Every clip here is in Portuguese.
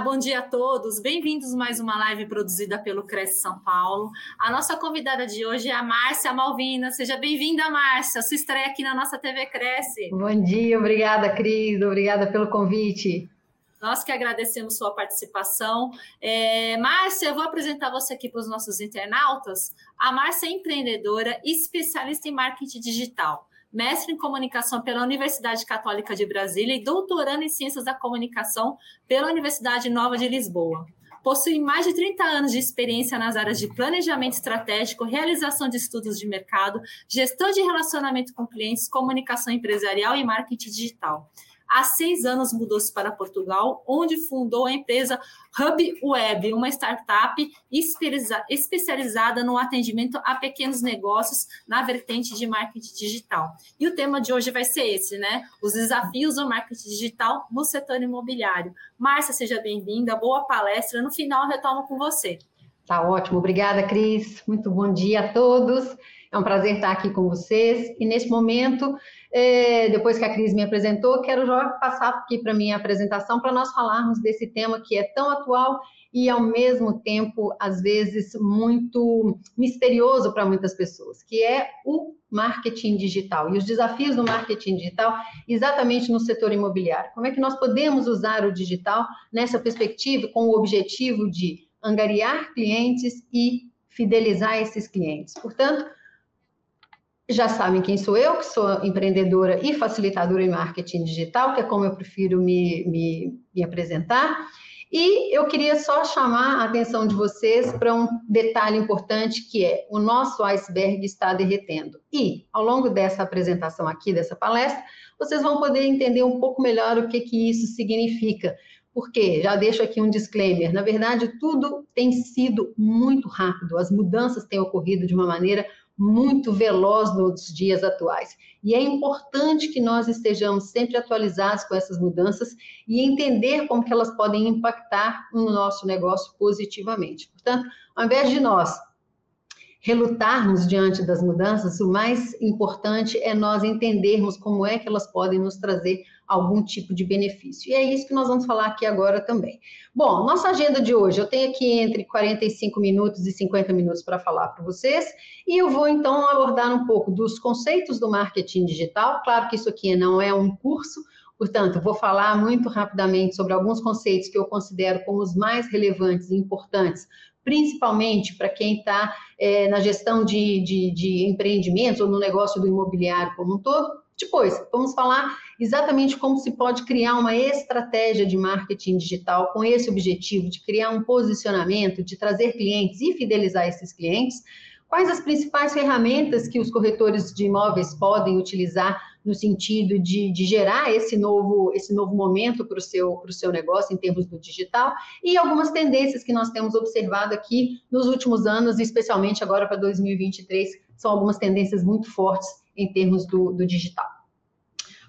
Olá, bom dia a todos. Bem-vindos a mais uma live produzida pelo Cresce São Paulo. A nossa convidada de hoje é a Márcia Malvina. Seja bem-vinda, Márcia. Sua estreia aqui na nossa TV Cresce. Bom dia, obrigada, Cris. Obrigada pelo convite. Nós que agradecemos sua participação. É, Márcia, eu vou apresentar você aqui para os nossos internautas. A Márcia é empreendedora e especialista em marketing digital, mestre em comunicação pela Universidade Católica de Brasília e doutorando em ciências da comunicação pela Universidade Nova de Lisboa. Possui mais de 30 anos de experiência nas áreas de planejamento estratégico, realização de estudos de mercado, gestão de relacionamento com clientes, comunicação empresarial e marketing digital há seis anos mudou-se para Portugal, onde fundou a empresa Hub Web, uma startup especializada no atendimento a pequenos negócios na vertente de marketing digital. E o tema de hoje vai ser esse, né? Os desafios do marketing digital no setor imobiliário. Márcia, seja bem-vinda, boa palestra. No final, eu retorno com você. Tá ótimo, obrigada, Cris. Muito bom dia a todos. É um prazer estar aqui com vocês. E nesse momento, é, depois que a Cris me apresentou, quero já passar aqui para minha apresentação para nós falarmos desse tema que é tão atual e, ao mesmo tempo, às vezes, muito misterioso para muitas pessoas, que é o marketing digital e os desafios do marketing digital exatamente no setor imobiliário. Como é que nós podemos usar o digital nessa perspectiva com o objetivo de angariar clientes e fidelizar esses clientes? Portanto, já sabem quem sou eu, que sou empreendedora e facilitadora em marketing digital, que é como eu prefiro me, me, me apresentar. E eu queria só chamar a atenção de vocês para um detalhe importante que é o nosso iceberg está derretendo. E ao longo dessa apresentação aqui, dessa palestra, vocês vão poder entender um pouco melhor o que, que isso significa. Porque, já deixo aqui um disclaimer, na verdade, tudo tem sido muito rápido, as mudanças têm ocorrido de uma maneira muito veloz nos dias atuais. E é importante que nós estejamos sempre atualizados com essas mudanças e entender como que elas podem impactar no nosso negócio positivamente. Portanto, ao invés de nós relutarmos diante das mudanças, o mais importante é nós entendermos como é que elas podem nos trazer algum tipo de benefício. E é isso que nós vamos falar aqui agora também. Bom, nossa agenda de hoje, eu tenho aqui entre 45 minutos e 50 minutos para falar para vocês, e eu vou então abordar um pouco dos conceitos do marketing digital. Claro que isso aqui não é um curso, Portanto, vou falar muito rapidamente sobre alguns conceitos que eu considero como os mais relevantes e importantes principalmente para quem está é, na gestão de, de, de empreendimentos ou no negócio do imobiliário como um todo. Depois, vamos falar exatamente como se pode criar uma estratégia de marketing digital com esse objetivo de criar um posicionamento, de trazer clientes e fidelizar esses clientes. Quais as principais ferramentas que os corretores de imóveis podem utilizar no sentido de, de gerar esse novo, esse novo momento para o seu, seu negócio em termos do digital e algumas tendências que nós temos observado aqui nos últimos anos, especialmente agora para 2023, são algumas tendências muito fortes em termos do, do digital.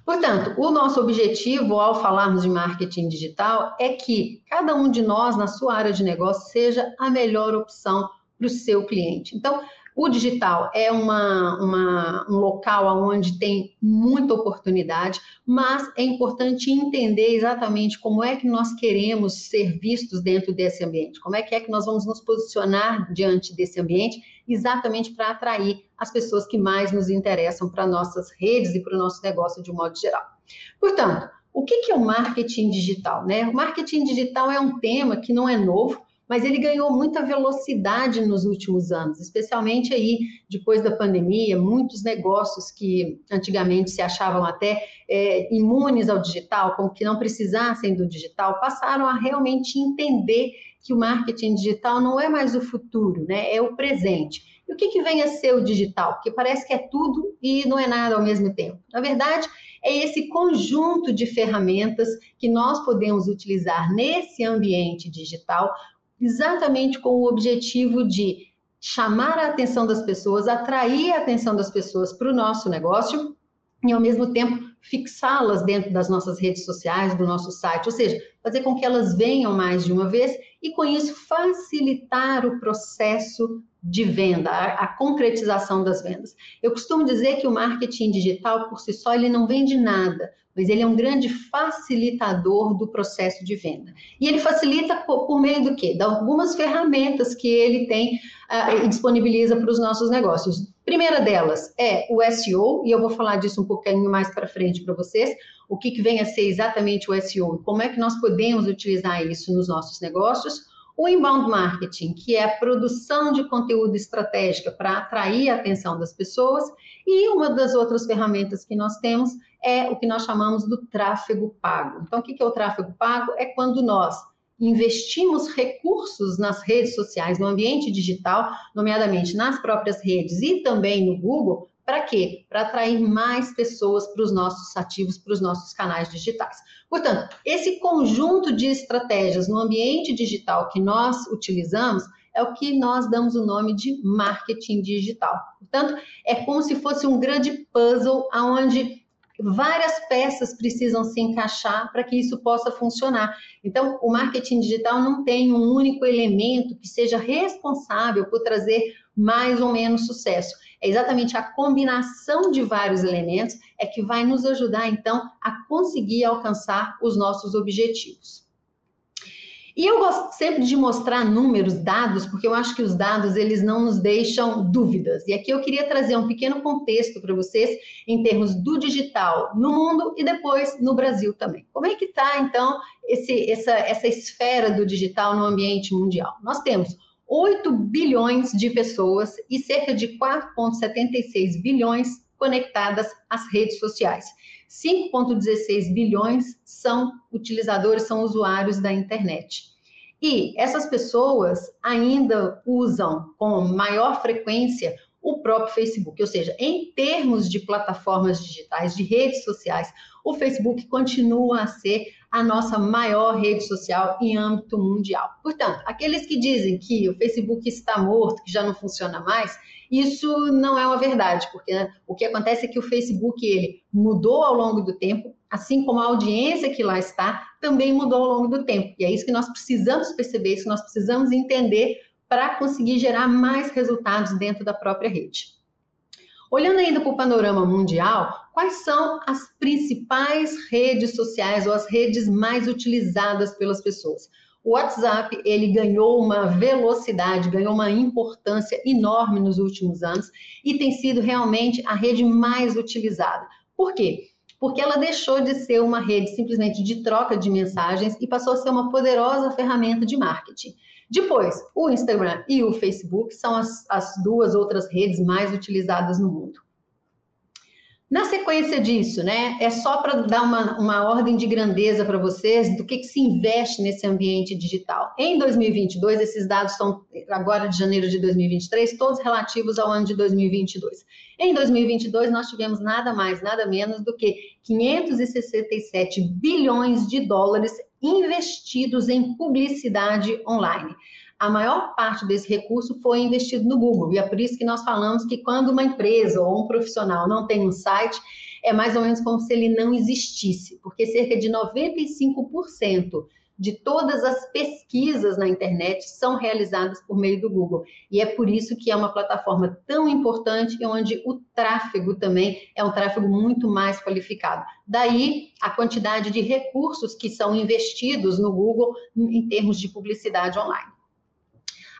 Portanto, o nosso objetivo ao falarmos de marketing digital é que cada um de nós, na sua área de negócio, seja a melhor opção para o seu cliente. Então, o digital é uma, uma, um local onde tem muita oportunidade, mas é importante entender exatamente como é que nós queremos ser vistos dentro desse ambiente, como é que é que nós vamos nos posicionar diante desse ambiente, exatamente para atrair as pessoas que mais nos interessam para nossas redes e para o nosso negócio de um modo geral. Portanto, o que é o marketing digital? Né? O marketing digital é um tema que não é novo, mas ele ganhou muita velocidade nos últimos anos, especialmente aí depois da pandemia, muitos negócios que antigamente se achavam até é, imunes ao digital, como que não precisassem do digital, passaram a realmente entender que o marketing digital não é mais o futuro, né? É o presente. E o que, que vem a ser o digital? Porque parece que é tudo e não é nada ao mesmo tempo. Na verdade, é esse conjunto de ferramentas que nós podemos utilizar nesse ambiente digital exatamente com o objetivo de chamar a atenção das pessoas, atrair a atenção das pessoas para o nosso negócio e, ao mesmo tempo, fixá-las dentro das nossas redes sociais, do nosso site, ou seja, fazer com que elas venham mais de uma vez e, com isso, facilitar o processo de venda, a, concretização das vendas. Eu costumo dizer que o marketing digital, por si só, ele não vende nada, mas ele é um grande facilitador do processo de venda. E ele facilita por, meio do quê? De algumas ferramentas que ele tem uh, e disponibiliza para os nossos negócios. Primeira delas é o SEO, e eu vou falar disso um pouquinho mais para frente para vocês, o que, que vem a ser exatamente o SEO como é que nós podemos utilizar isso nos nossos negócios. O inbound marketing, que é a produção de conteúdo estratégica para atrair a atenção das pessoas, e uma das outras ferramentas que nós temos é o que nós chamamos do tráfego pago. Então, o que é o tráfego pago? É quando nós investimos recursos nas redes sociais, no ambiente digital, nomeadamente nas próprias redes e também no Google, para quê? Para atrair mais pessoas para os nossos ativos, para os nossos canais digitais. Portanto, esse conjunto de estratégias no ambiente digital que nós utilizamos é o que nós damos o nome de marketing digital. Portanto, é como se fosse um grande puzzle onde várias peças precisam se encaixar para que isso possa funcionar. Então, o marketing digital não tem um único elemento que seja responsável por trazer mais ou menos sucesso. É exatamente a combinação de vários elementos é que vai nos ajudar, então, a conseguir alcançar os nossos objetivos. E eu gosto sempre de mostrar números, dados, porque eu acho que os dados eles não nos deixam dúvidas. E aqui eu queria trazer um pequeno contexto para vocês em termos do digital no mundo e depois no Brasil também. Como é que está então esse, essa, essa esfera do digital no ambiente mundial? Nós temos 8 bilhões de pessoas e cerca de 4,76 bilhões conectadas às redes sociais. 5,16 bilhões são utilizadores, são usuários da internet. E essas pessoas ainda usam com maior frequência o próprio Facebook, ou seja, em termos de plataformas digitais, de redes sociais, o Facebook continua a ser a nossa maior rede social em âmbito mundial. Portanto, aqueles que dizem que o Facebook está morto, que já não funciona mais, isso não é uma verdade, porque né, o que acontece é que o Facebook ele mudou ao longo do tempo, assim como a audiência que lá está também mudou ao longo do tempo. E é isso que nós precisamos perceber, isso que nós precisamos entender para conseguir gerar mais resultados dentro da própria rede. Olhando ainda para o panorama mundial, quais são as principais redes sociais ou as redes mais utilizadas pelas pessoas? O WhatsApp, ele ganhou uma velocidade, ganhou uma importância enorme nos últimos anos e tem sido realmente a rede mais utilizada. Por quê? Porque ela deixou de ser uma rede simplesmente de troca de mensagens e passou a ser uma poderosa ferramenta de marketing. Depois, o Instagram e o Facebook são as, as duas outras redes mais utilizadas no mundo. Na sequência disso, né, é só para dar uma, uma ordem de grandeza para vocês do que, que se investe nesse ambiente digital. Em 2022, esses dados são agora de janeiro de 2023, todos relativos ao ano de 2022. Em 2022, nós tivemos nada mais, nada menos do que 567 bilhões de dólares investidos em publicidade online a maior parte desse recurso foi investido no Google. E é por isso que nós falamos que quando uma empresa ou um profissional não tem um site, é mais ou menos como se ele não existisse, porque cerca de 95% de todas as pesquisas na internet são realizadas por meio do Google. E é por isso que é uma plataforma tão importante e onde o tráfego também é um tráfego muito mais qualificado. Daí a quantidade de recursos que são investidos no Google em termos de publicidade online.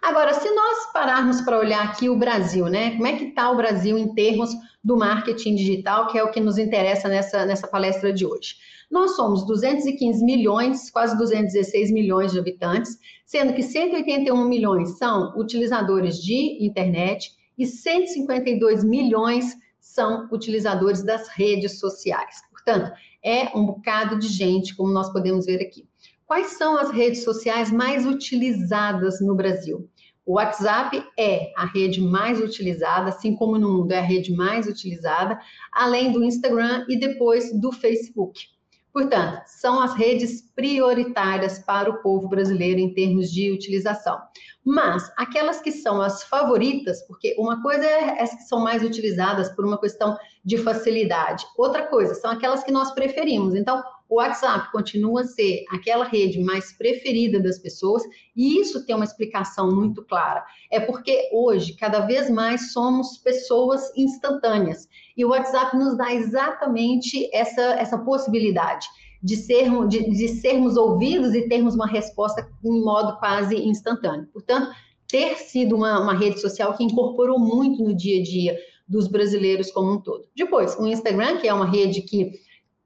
Agora, se nós pararmos para olhar aqui o Brasil, né? Como é que está o Brasil em termos do marketing digital, que é o que nos interessa nessa, nessa palestra de hoje? Nós somos 215 milhões, quase 216 milhões de habitantes, sendo que 181 milhões são utilizadores de internet e 152 milhões são utilizadores das redes sociais. Portanto, é um bocado de gente, como nós podemos ver aqui. Quais são as redes sociais mais utilizadas no Brasil? O WhatsApp é a rede mais utilizada, assim como no mundo é a rede mais utilizada, além do Instagram e depois do Facebook. Portanto, são as redes prioritárias para o povo brasileiro em termos de utilização. Mas aquelas que são as favoritas, porque uma coisa é as que são mais utilizadas por uma questão de facilidade. Outra coisa, são aquelas que nós preferimos. Então, o WhatsApp continua a ser aquela rede mais preferida das pessoas, e isso tem uma explicação muito clara. É porque hoje, cada vez mais, somos pessoas instantâneas. E o WhatsApp nos dá exatamente essa, essa possibilidade de sermos, de, de sermos ouvidos e termos uma resposta em modo quase instantâneo. Portanto, ter sido uma, uma rede social que incorporou muito no dia a dia dos brasileiros como um todo. Depois, o Instagram, que é uma rede que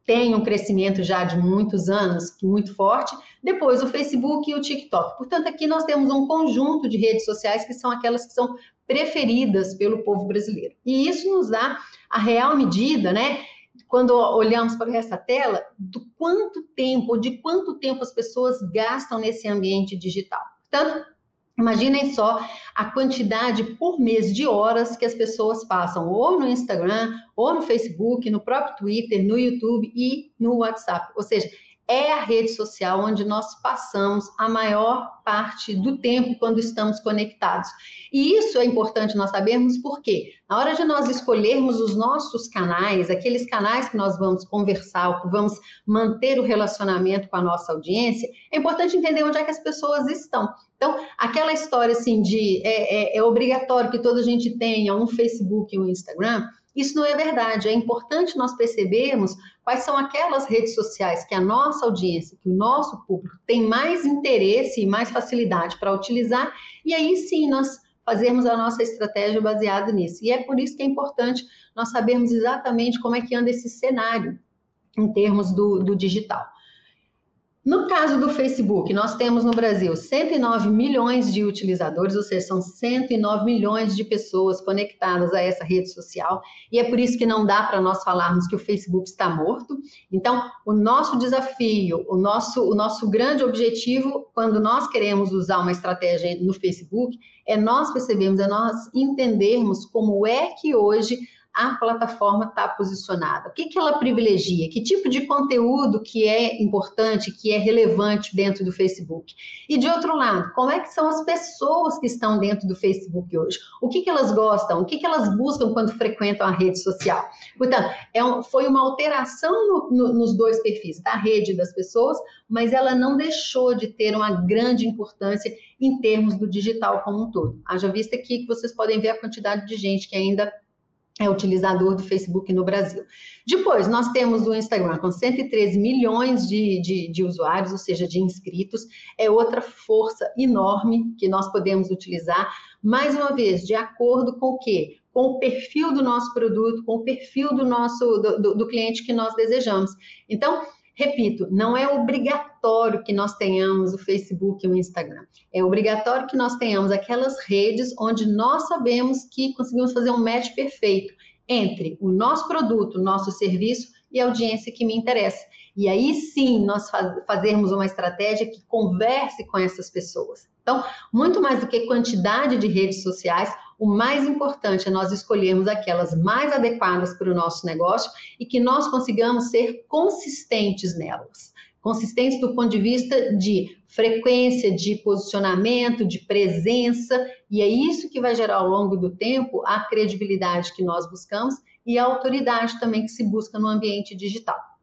tem um crescimento já de muitos anos, muito forte. Depois, o Facebook e o TikTok. Portanto, aqui nós temos um conjunto de redes sociais que são aquelas que são preferidas pelo povo brasileiro. E isso nos dá a real medida, né? quando olhamos para essa tela, do quanto tempo, de quanto tempo as pessoas gastam nesse ambiente digital. Portanto, imaginem só a quantidade por mês de horas que as pessoas passam ou no Instagram, ou no Facebook, no próprio Twitter, no YouTube e no WhatsApp. Ou seja, é a rede social onde nós passamos a maior parte do tempo quando estamos conectados. E isso é importante nós sabermos porque, na hora de nós escolhermos os nossos canais, aqueles canais que nós vamos conversar, que vamos manter o relacionamento com a nossa audiência, é importante entender onde é que as pessoas estão. Então, aquela história assim de é, é, é obrigatório que toda a gente tenha um Facebook e um Instagram, isso não é verdade. É importante nós percebermos quais são aquelas redes sociais que a nossa audiência, que o nosso público tem mais interesse e mais facilidade para utilizar, e aí sim nós fazermos a nossa estratégia baseada nisso. E é por isso que é importante nós sabermos exatamente como é que anda esse cenário em termos do, do digital. No caso do Facebook, nós temos no Brasil 109 milhões de utilizadores, ou seja, são 109 milhões de pessoas conectadas a essa rede social, e é por isso que não dá para nós falarmos que o Facebook está morto. Então, o nosso desafio, o nosso, o nosso grande objetivo, quando nós queremos usar uma estratégia no Facebook, é nós percebermos, é nós entendermos como é que hoje a plataforma está posicionada? O que, que ela privilegia? Que tipo de conteúdo que é importante, que é relevante dentro do Facebook? E de outro lado, como é que são as pessoas que estão dentro do Facebook hoje? O que, que elas gostam? O que, que elas buscam quando frequentam a rede social? Portanto, é um, foi uma alteração no, no, nos dois perfis, da rede das pessoas, mas ela não deixou de ter uma grande importância em termos do digital como um todo. Haja vista aqui que vocês podem ver a quantidade de gente que ainda é utilizador do Facebook no Brasil. Depois, nós temos o Instagram com 113 milhões de, de, de, usuários, ou seja, de inscritos. É outra força enorme que nós podemos utilizar, mais uma vez, de acordo com o quê? Com o perfil do nosso produto, com o perfil do nosso do, do, do cliente que nós desejamos. Então, Repito, não é obrigatório que nós tenhamos o Facebook e o Instagram. É obrigatório que nós tenhamos aquelas redes onde nós sabemos que conseguimos fazer um match perfeito entre o nosso produto, nosso serviço e a audiência que me interessa. E aí sim nós faz, fazermos uma estratégia que converse com essas pessoas. Então, muito mais do que quantidade de redes sociais, o mais importante é nós escolhermos aquelas mais adequadas para o nosso negócio e que nós consigamos ser consistentes nelas. Consistentes do ponto de vista de frequência, de posicionamento, de presença, e é isso que vai gerar ao longo do tempo a credibilidade que nós buscamos e a autoridade também que se busca no ambiente digital.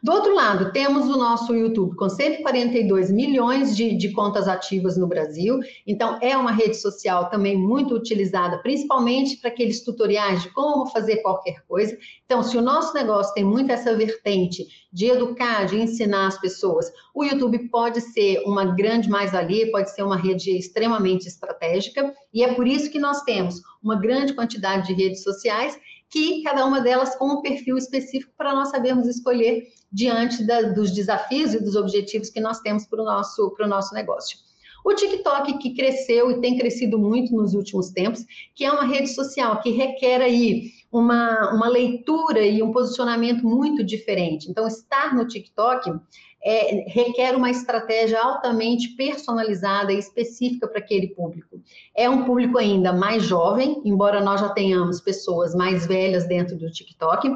Do outro lado, temos o nosso YouTube com 142 milhões de, de, contas ativas no Brasil. Então, é uma rede social também muito utilizada, principalmente para aqueles tutoriais de como fazer qualquer coisa. Então, se o nosso negócio tem muito essa vertente de educar, de ensinar as pessoas, o YouTube pode ser uma grande mais-valia, pode ser uma rede extremamente estratégica. E é por isso que nós temos uma grande quantidade de redes sociais que cada uma delas com um perfil específico para nós sabermos escolher diante da, dos desafios e dos objetivos que nós temos para o nosso, nosso negócio. O TikTok, que cresceu e tem crescido muito nos últimos tempos, que é uma rede social que requer aí uma, uma leitura e um posicionamento muito diferente. Então, estar no TikTok é, requer uma estratégia altamente personalizada e específica para aquele público. É um público ainda mais jovem, embora nós já tenhamos pessoas mais velhas dentro do TikTok,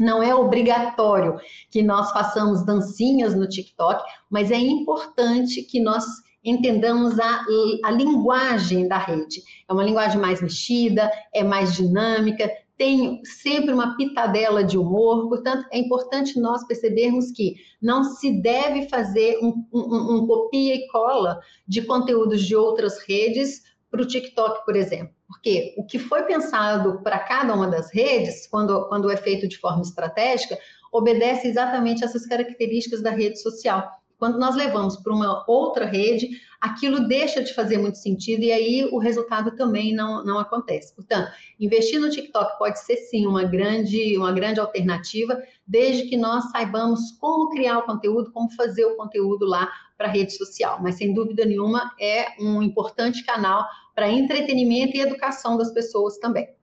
não é obrigatório que nós façamos dancinhas no TikTok, mas é importante que nós entendamos a, a linguagem da rede. É uma linguagem mais mexida, é mais dinâmica, tem sempre uma pitadela de humor, portanto, é importante nós percebermos que não se deve fazer um, um, um copia e cola de conteúdos de outras redes para o TikTok, por exemplo. Porque o que foi pensado para cada uma das redes, quando, quando é feito de forma estratégica, obedece exatamente essas características da rede social. Quando nós levamos para uma outra rede, aquilo deixa de fazer muito sentido e aí o resultado também não, não acontece. Portanto, investir no TikTok pode ser sim uma grande, uma grande alternativa, desde que nós saibamos como criar o conteúdo, como fazer o conteúdo lá para a rede social. Mas sem dúvida nenhuma é um importante canal para entretenimento e educação das pessoas também.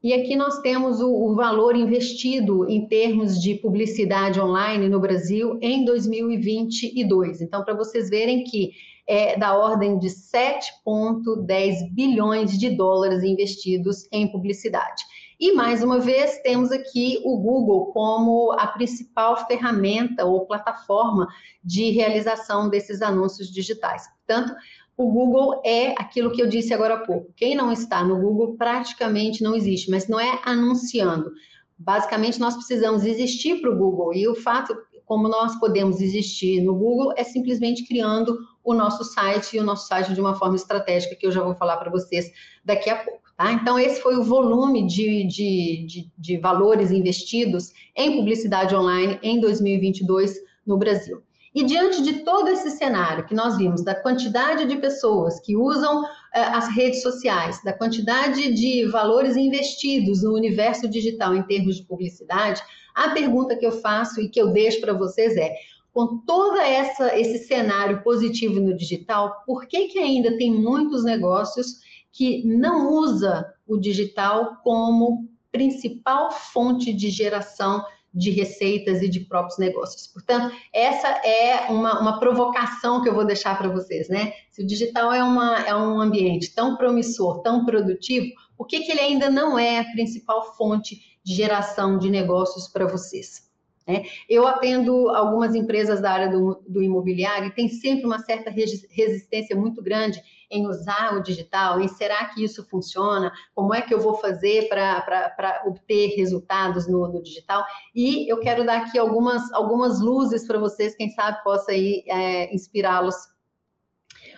E aqui nós temos o, o, valor investido em termos de publicidade online no Brasil em 2022. Então, para vocês verem que é da ordem de 7,10 bilhões de dólares investidos em publicidade. E mais uma vez, temos aqui o Google como a principal ferramenta ou plataforma de realização desses anúncios digitais. Portanto, o Google é aquilo que eu disse agora há pouco. Quem não está no Google praticamente não existe, mas não é anunciando. Basicamente, nós precisamos existir para o Google. E o fato, como nós podemos existir no Google, é simplesmente criando o nosso site e o nosso site de uma forma estratégica, que eu já vou falar para vocês daqui a pouco. Tá? Então, esse foi o volume de, de, de, de valores investidos em publicidade online em 2022 no Brasil. E diante de todo esse cenário que nós vimos, da quantidade de pessoas que usam eh, as redes sociais, da quantidade de valores investidos no universo digital em termos de publicidade, a pergunta que eu faço e que eu deixo para vocês é: com todo esse cenário positivo no digital, por que, que ainda tem muitos negócios que não usa o digital como principal fonte de geração receitas e de próprios negócios. Portanto, essa é uma, uma provocação que eu vou deixar para vocês, né? Se o digital é, uma, é um ambiente tão promissor, tão produtivo, por que, que ele ainda não é a principal fonte de geração de negócios para vocês? Né? Eu atendo algumas empresas da área do, do imobiliário e tem sempre uma certa resistência muito grande em usar o digital, em será que isso funciona, como é que eu vou fazer para obter resultados no, no, digital. E eu quero dar aqui algumas, algumas luzes para vocês, quem sabe possa é, inspirá-los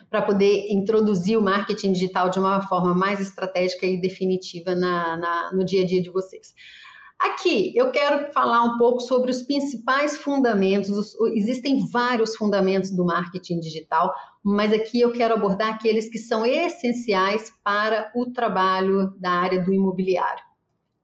para poder introduzir o marketing digital de uma forma mais estratégica e definitiva na, na, no dia a dia de vocês. Aqui eu quero falar um pouco sobre os principais fundamentos. Existem vários fundamentos do marketing digital, mas aqui eu quero abordar aqueles que são essenciais para o trabalho da área do imobiliário.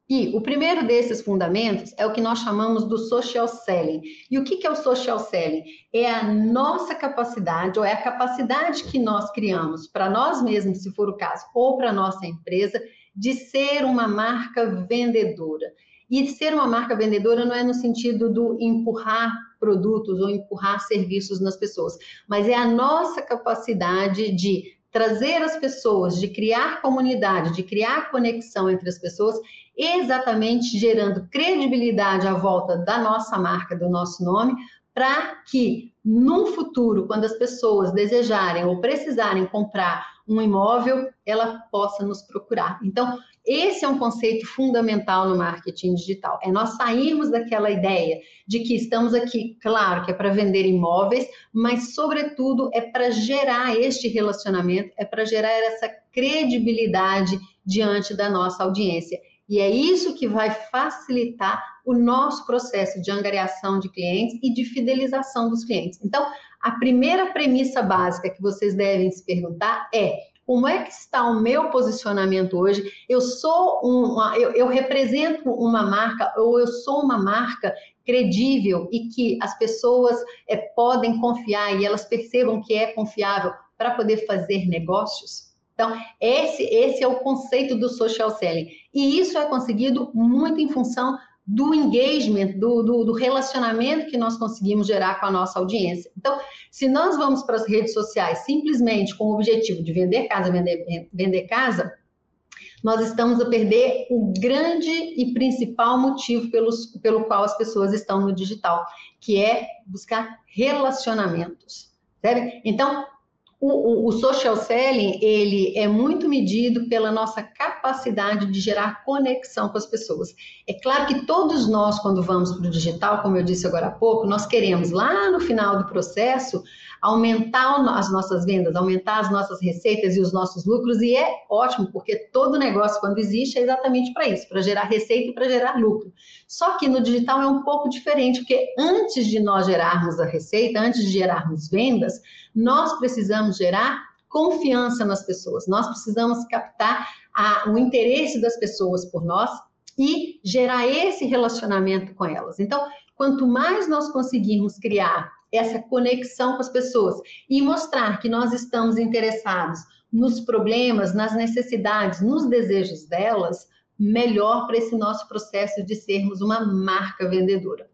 E o primeiro desses fundamentos é o que nós chamamos do social selling. E o que é o social selling? É a nossa capacidade, ou é a capacidade que nós criamos para nós mesmos, se for o caso, ou para nossa empresa, de ser uma marca vendedora. E ser uma marca vendedora não é no sentido do empurrar produtos ou empurrar serviços nas pessoas, mas é a nossa capacidade de trazer as pessoas, de criar comunidade, de criar conexão entre as pessoas, exatamente gerando credibilidade à volta da nossa marca, do nosso nome, para que no futuro, quando as pessoas desejarem ou precisarem comprar um imóvel, ela possa nos procurar. Então, esse é um conceito fundamental no marketing digital. É nós sairmos daquela ideia de que estamos aqui, claro, que é para vender imóveis, mas sobretudo é para gerar este relacionamento, é para gerar essa credibilidade diante da nossa audiência. E é isso que vai facilitar o nosso processo de angariação de clientes e de fidelização dos clientes. Então, a primeira premissa básica que vocês devem se perguntar é: como é que está o meu posicionamento hoje? Eu sou uma, eu, eu represento uma marca ou eu sou uma marca credível e que as pessoas é, podem confiar e elas percebam que é confiável para poder fazer negócios? Então, esse, esse é o conceito do social selling. E isso é conseguido muito em função do engagement, do, do, do, relacionamento que nós conseguimos gerar com a nossa audiência. Então, se nós vamos para as redes sociais simplesmente com o objetivo de vender casa, vender, vender casa, nós estamos a perder o grande e principal motivo pelos, pelo qual as pessoas estão no digital, que é buscar relacionamentos. Certo? Então, O, o, o, social selling, ele é muito medido pela nossa capacidade de gerar conexão com as pessoas. É claro que todos nós, quando vamos para o digital, como eu disse agora há pouco, nós queremos lá no final do processo aumentar as nossas vendas, aumentar as nossas receitas e os nossos lucros, e é ótimo, porque todo negócio, quando existe, é exatamente para isso, para gerar receita e para gerar lucro. Só que no digital é um pouco diferente, porque antes de nós gerarmos a receita, antes de gerarmos vendas, nós precisamos gerar confiança nas pessoas, nós precisamos captar a, o interesse das pessoas por nós e gerar esse relacionamento com elas. Então, quanto mais nós conseguirmos criar essa conexão com as pessoas e mostrar que nós estamos interessados nos problemas, nas necessidades, nos desejos delas, melhor para esse nosso processo de sermos uma marca vendedora.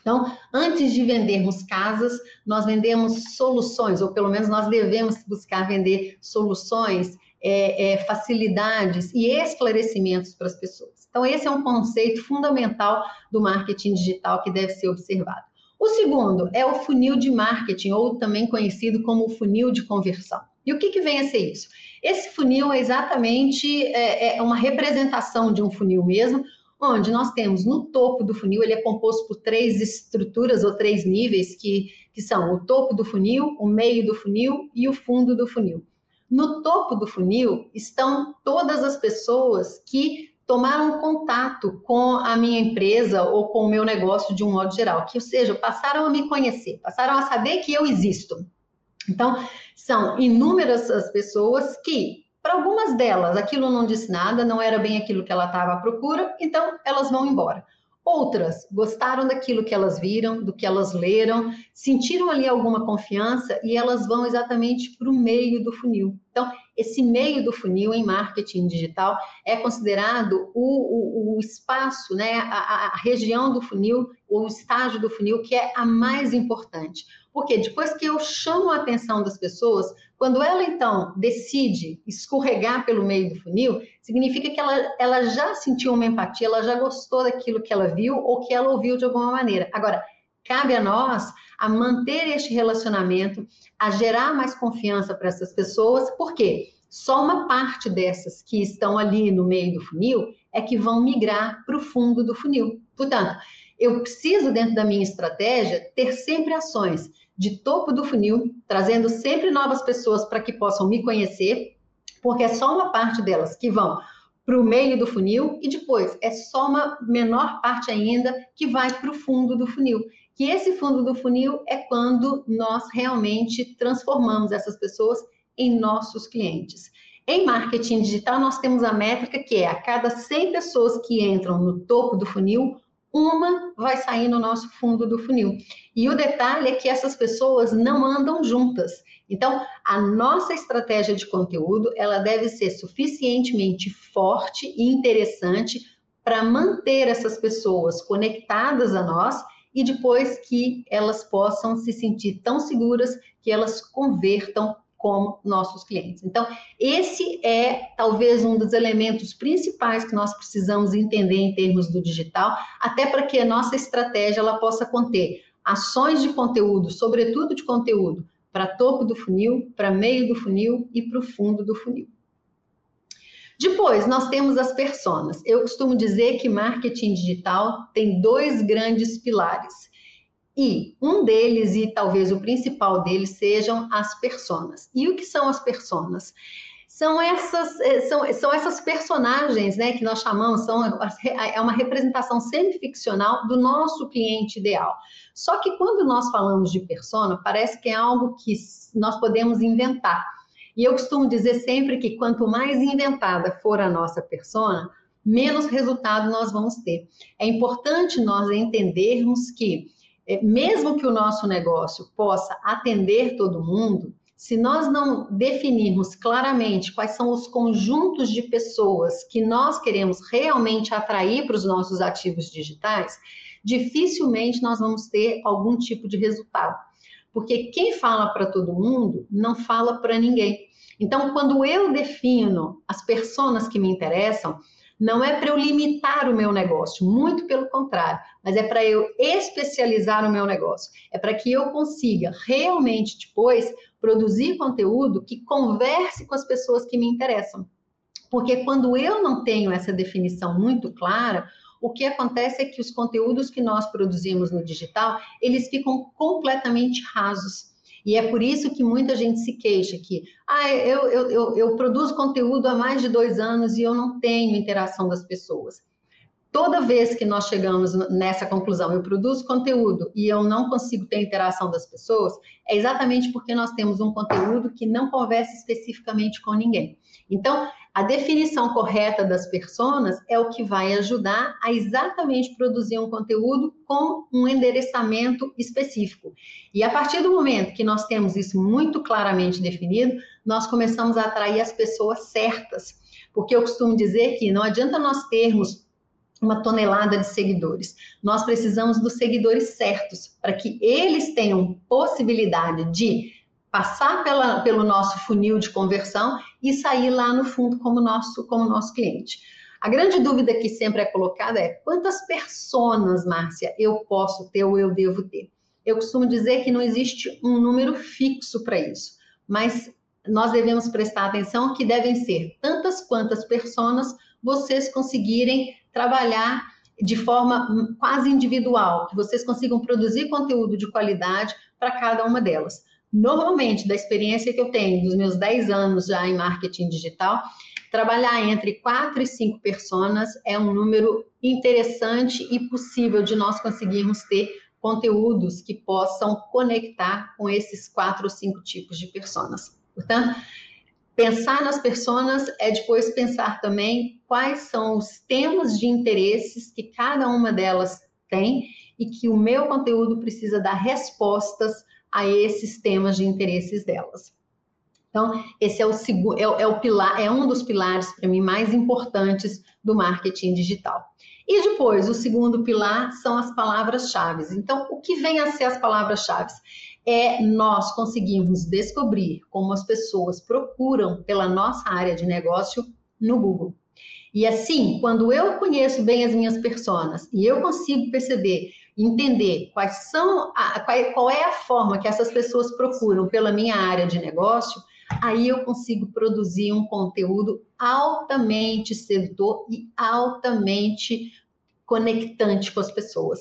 Então, antes de vendermos casas, nós vendemos soluções, ou pelo menos nós devemos buscar vender soluções, é, é, facilidades e esclarecimentos para as pessoas. Então, esse é um conceito fundamental do marketing digital que deve ser observado. O segundo é o funil de marketing, ou também conhecido como funil de conversão. E o que, que vem a ser isso? Esse funil é exatamente é, é uma representação de um funil mesmo, onde nós temos no topo do funil, ele é composto por três estruturas ou três níveis, que, que são o topo do funil, o meio do funil e o fundo do funil. No topo do funil estão todas as pessoas que tomaram contato com a minha empresa ou com o meu negócio de um modo geral, que, ou seja, passaram a me conhecer, passaram a saber que eu existo. Então, são inúmeras as pessoas que, para algumas delas, aquilo não disse nada, não era bem aquilo que ela estava à procura, então elas vão embora. Outras gostaram daquilo que elas viram, do que elas leram, sentiram ali alguma confiança e elas vão exatamente para o meio do funil. Então, esse meio do funil em marketing digital é considerado o, o, o espaço, né, a, a região do funil, o estágio do funil que é a mais importante. Porque depois que eu chamo a atenção das pessoas, quando ela então decide escorregar pelo meio do funil, significa que ela, ela já sentiu uma empatia, ela já gostou daquilo que ela viu ou que ela ouviu de alguma maneira. Agora, cabe a nós a manter este relacionamento, a gerar mais confiança para essas pessoas, porque só uma parte dessas que estão ali no meio do funil é que vão migrar para o fundo do funil. Portanto, eu preciso, dentro da minha estratégia, ter sempre ações de topo do funil, trazendo sempre novas pessoas para que possam me conhecer, porque é só uma parte delas que vão para o meio do funil e depois é só uma menor parte ainda que vai para o fundo do funil. Que esse fundo do funil é quando nós realmente transformamos essas pessoas em nossos clientes. Em marketing digital, nós temos a métrica que é a cada 100 pessoas que entram no topo do funil, uma vai sair no nosso fundo do funil. E o detalhe é que essas pessoas não andam juntas. Então, a nossa estratégia de conteúdo, ela deve ser suficientemente forte e interessante para manter essas pessoas conectadas a nós e depois que elas possam se sentir tão seguras que elas convertam como nossos clientes. Então, esse é talvez um dos elementos principais que nós precisamos entender em termos do digital, até para que a nossa estratégia ela possa conter ações de conteúdo, sobretudo de conteúdo, para topo do funil, para meio do funil e para o fundo do funil. Depois, nós temos as personas. Eu costumo dizer que marketing digital tem dois grandes pilares e um deles, e talvez o principal deles, sejam as personas. E o que são as personas? São essas, eh, são, são essas personagens né, que nós chamamos, são, é uma representação semificcional do nosso cliente ideal. Só que quando nós falamos de persona, parece que é algo que nós podemos inventar. E eu costumo dizer sempre que quanto mais inventada for a nossa persona, menos resultado nós vamos ter. É importante nós entendermos que mesmo que o nosso negócio possa atender todo mundo, se nós não definirmos claramente quais são os conjuntos de pessoas que nós queremos realmente atrair para os nossos ativos digitais, dificilmente nós vamos ter algum tipo de resultado. Porque quem fala para todo mundo não fala para ninguém. Então, quando eu defino as pessoas que me interessam, não é para eu limitar o meu negócio, muito pelo contrário, mas é para eu especializar o meu negócio. É para que eu consiga realmente depois produzir conteúdo que converse com as pessoas que me interessam. Porque quando eu não tenho essa definição muito clara, o que acontece é que os conteúdos que nós produzimos no digital, eles ficam completamente rasos. E é por isso que muita gente se queixa que, ah, eu, eu, eu, eu produzo conteúdo há mais de dois anos e eu não tenho interação das pessoas. Toda vez que nós chegamos nessa conclusão, eu produzo conteúdo e eu não consigo ter interação das pessoas, é exatamente porque nós temos um conteúdo que não conversa especificamente com ninguém. Então, a definição correta das personas é o que vai ajudar a exatamente produzir um conteúdo com um endereçamento específico. E a partir do momento que nós temos isso muito claramente definido, nós começamos a atrair as pessoas certas. Porque eu costumo dizer que não adianta nós termos uma tonelada de seguidores. Nós precisamos dos seguidores certos, para que eles tenham possibilidade de passar pela, pelo nosso funil de conversão e sair lá no fundo como nosso, como nosso cliente. A grande dúvida que sempre é colocada é quantas personas, Márcia, eu posso ter ou eu devo ter? Eu costumo dizer que não existe um número fixo para isso, mas nós devemos prestar atenção que devem ser tantas quantas personas vocês conseguirem trabalhar de forma quase individual, que vocês consigam produzir conteúdo de qualidade para cada uma delas. Normalmente, da experiência que eu tenho, dos meus 10 anos já em marketing digital, trabalhar entre 4 e 5 pessoas é um número interessante e possível de nós conseguirmos ter conteúdos que possam conectar com esses quatro ou cinco tipos de pessoas. Portanto, pensar nas pessoas é depois pensar também quais são os temas de interesses que cada uma delas tem e que o meu conteúdo precisa dar respostas a esses temas de interesses delas. Então, esse é o é, é, o pilar, é um dos pilares para mim mais importantes do marketing digital. E depois, o segundo pilar são as palavras-chave. Então, o que vem a ser as palavras-chave? É nós conseguirmos descobrir como as pessoas procuram pela nossa área de negócio no Google. E assim, quando eu conheço bem as minhas personas e eu consigo perceber entender quais são a, qual, é a forma que essas pessoas procuram pela minha área de negócio, aí eu consigo produzir um conteúdo altamente sedutor e altamente conectante com as pessoas.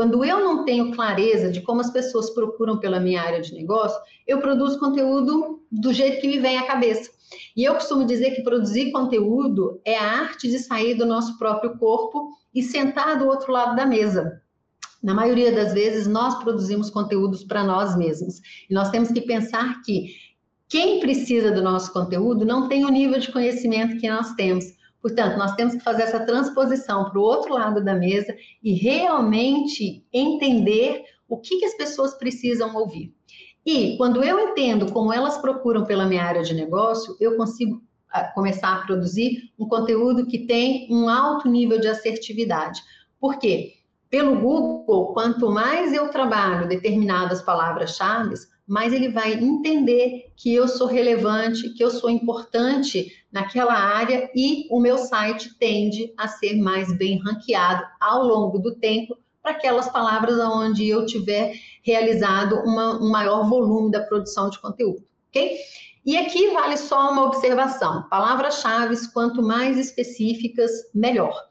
Quando eu não tenho clareza de como as pessoas procuram pela minha área de negócio, eu produzo conteúdo do jeito que me vem à cabeça. E eu costumo dizer que produzir conteúdo é a arte de sair do nosso próprio corpo e sentar do outro lado da mesa. Na maioria das vezes, nós produzimos conteúdos para nós mesmos. E nós temos que pensar que quem precisa do nosso conteúdo não tem o nível de conhecimento que nós temos. Portanto, nós temos que fazer essa transposição para o outro lado da mesa e realmente entender o que, que as pessoas precisam ouvir. E quando eu entendo como elas procuram pela minha área de negócio, eu consigo ah, começar a produzir um conteúdo que tem um alto nível de assertividade. Por quê? Pelo Google, quanto mais eu trabalho determinadas palavras-chave, mais ele vai entender que eu sou relevante, que eu sou importante naquela área e o meu site tende a ser mais bem ranqueado ao longo do tempo para aquelas palavras onde eu tiver realizado uma, um maior volume da produção de conteúdo, ok? E aqui vale só uma observação: palavras-chave, quanto mais específicas, melhor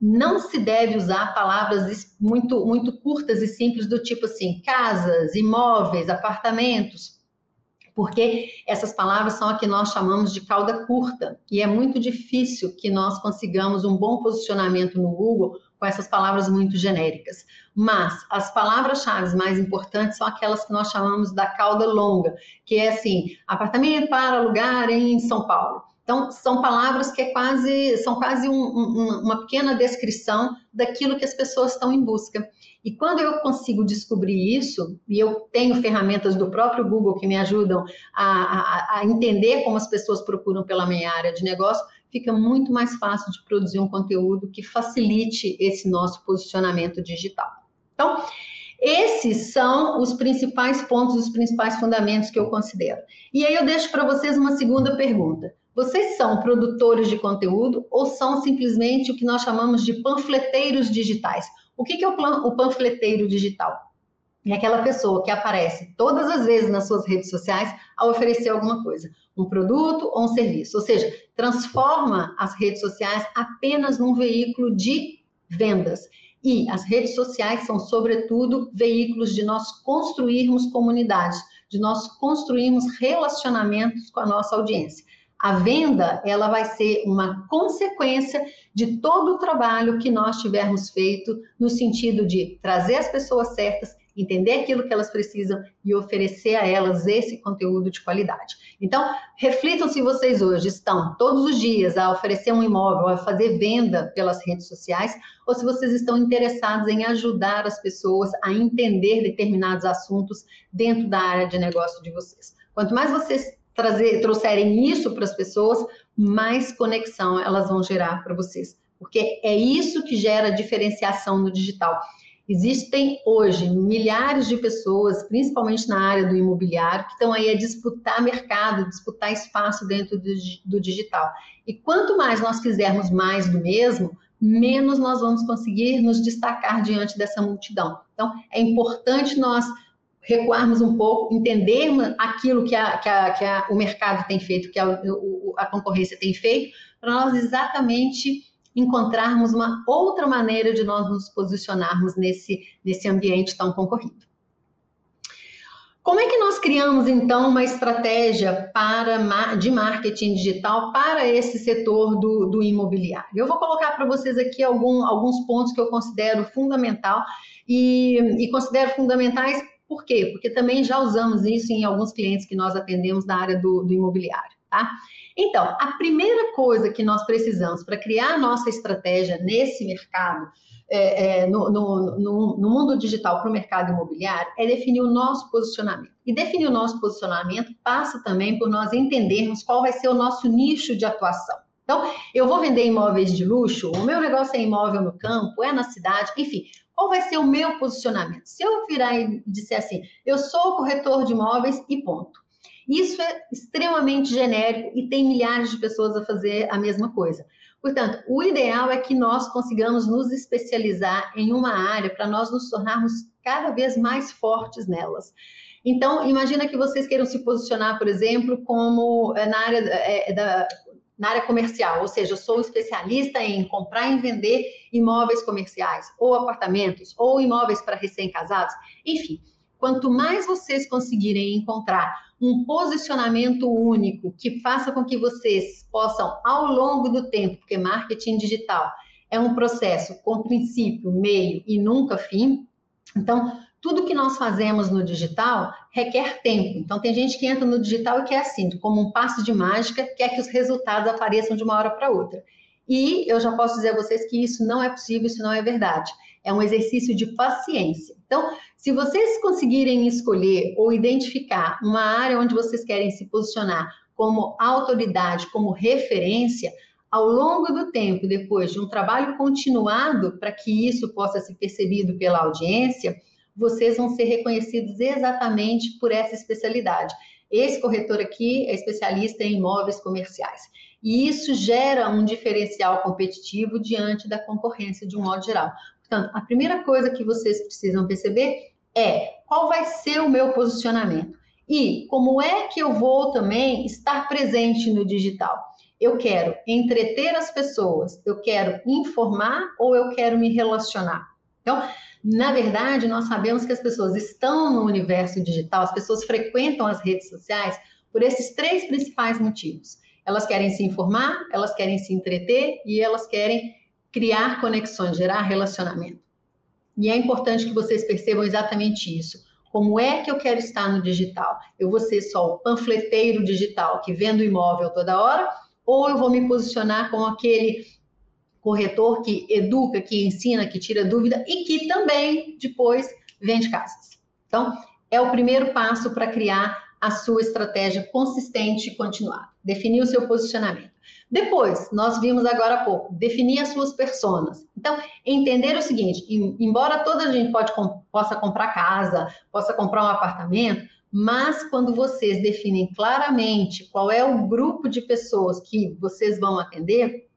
não se deve usar palavras muito, muito curtas e simples do tipo assim, casas, imóveis, apartamentos, porque essas palavras são a que nós chamamos de cauda curta, e é muito difícil que nós consigamos um bom posicionamento no Google com essas palavras muito genéricas. Mas as palavras-chave mais importantes são aquelas que nós chamamos da cauda longa, que é assim, apartamento para alugar em São Paulo. Então, são palavras que é quase, são quase um, um, uma pequena descrição daquilo que as pessoas estão em busca. E quando eu consigo descobrir isso, e eu tenho ferramentas do próprio Google que me ajudam a, a, a entender como as pessoas procuram pela minha área de negócio, fica muito mais fácil de produzir um conteúdo que facilite esse nosso posicionamento digital. Então, esses são os principais pontos, os principais fundamentos que eu considero. E aí eu deixo para vocês uma segunda pergunta. Vocês são produtores de conteúdo ou são simplesmente o que nós chamamos de panfleteiros digitais? O que é o panfleteiro digital? É aquela pessoa que aparece todas as vezes nas suas redes sociais a oferecer alguma coisa, um produto ou um serviço. Ou seja, transforma as redes sociais apenas num veículo de vendas. E as redes sociais são, sobretudo, veículos de nós construirmos comunidades, de nós construirmos relacionamentos com a nossa audiência. A venda, ela vai ser uma consequência de todo o trabalho que nós tivermos feito no sentido de trazer as pessoas certas, entender aquilo que elas precisam e oferecer a elas esse conteúdo de qualidade. Então, reflitam se vocês hoje estão todos os dias a oferecer um imóvel, a fazer venda pelas redes sociais, ou se vocês estão interessados em ajudar as pessoas a entender determinados assuntos dentro da área de negócio de vocês. Quanto mais vocês trazer, trouxerem isso para as pessoas, mais conexão elas vão gerar para vocês. Porque é isso que gera diferenciação no digital. Existem hoje milhares de pessoas, principalmente na área do imobiliário, que estão aí a disputar mercado, disputar espaço dentro do, do digital. E quanto mais nós fizermos mais do mesmo, menos nós vamos conseguir nos destacar diante dessa multidão. Então, é importante nós recuarmos um pouco, entendermos aquilo que, a, que, a, que a, o mercado tem feito, que a, concorrência tem feito, para nós exatamente encontrarmos uma outra maneira de nós nos posicionarmos nesse, nesse ambiente tão concorrido. Como é que nós criamos, então, uma estratégia para, de marketing digital para esse setor do, do imobiliário? Eu vou colocar para vocês aqui algum, alguns pontos que eu considero fundamental e, e considero fundamentais por quê? Porque também já usamos isso em alguns clientes que nós atendemos na área do, do imobiliário, tá? Então, a primeira coisa que nós precisamos para criar a nossa estratégia nesse mercado, é, é, no, no, no, no, mundo digital para o mercado imobiliário, é definir o nosso posicionamento. E definir o nosso posicionamento passa também por nós entendermos qual vai ser o nosso nicho de atuação. Então, eu vou vender imóveis de luxo, o meu negócio é imóvel no campo, é na cidade, enfim, qual vai ser o meu posicionamento? Se eu virar e disser assim, eu sou corretor de imóveis e ponto. Isso é extremamente genérico e tem milhares de pessoas a fazer a mesma coisa. Portanto, o ideal é que nós consigamos nos especializar em uma área para nós nos tornarmos cada vez mais fortes nelas. Então, imagina que vocês queiram se posicionar, por exemplo, como eh, na área é, da, na área comercial, ou seja, eu sou especialista em comprar e vender imóveis comerciais, ou apartamentos, ou imóveis para recém-casados, enfim. Quanto mais vocês conseguirem encontrar um posicionamento único que faça com que vocês possam, ao longo do tempo, porque marketing digital é um processo com princípio, meio e nunca fim. Então, tudo que nós fazemos no digital requer tempo. Então, tem gente que entra no digital e quer assim, como um passo de mágica, quer que os resultados apareçam de uma hora para outra. E eu já posso dizer a vocês que isso não é possível, isso não é verdade. É um exercício de paciência. Então, se vocês conseguirem escolher ou identificar uma área onde vocês querem se posicionar como autoridade, como referência, ao longo do tempo, depois de um trabalho continuado para que isso possa ser percebido pela audiência, vocês vão ser reconhecidos exatamente por essa especialidade. Esse corretor aqui é especialista em imóveis comerciais. E isso gera um diferencial competitivo diante da concorrência de um modo geral. Portanto, a primeira coisa que vocês precisam perceber é qual vai ser o meu posicionamento e como é que eu vou também estar presente no digital. Eu quero entreter as pessoas, eu quero informar ou eu quero me relacionar. Então, na verdade, nós sabemos que as pessoas estão no universo digital, as pessoas frequentam as redes sociais por esses três principais motivos. Elas querem se informar, elas querem se entreter e elas querem criar conexões, gerar relacionamento. E é importante que vocês percebam exatamente isso. Como é que eu quero estar no digital? Eu vou ser só o panfleteiro digital que vendo imóvel toda hora? Ou eu vou me posicionar como aquele corretor que educa, que ensina, que tira dúvida e que também depois vende casas? Então, é o primeiro passo para criar a sua estratégia consistente e continuada. Definir o seu posicionamento. Depois, nós vimos agora há pouco, definir as suas personas. Então, entender o seguinte: embora toda a gente pode, possa comprar casa, possa comprar um apartamento, Mas quando vocês definem claramente qual é o grupo de pessoas que vocês vão atender,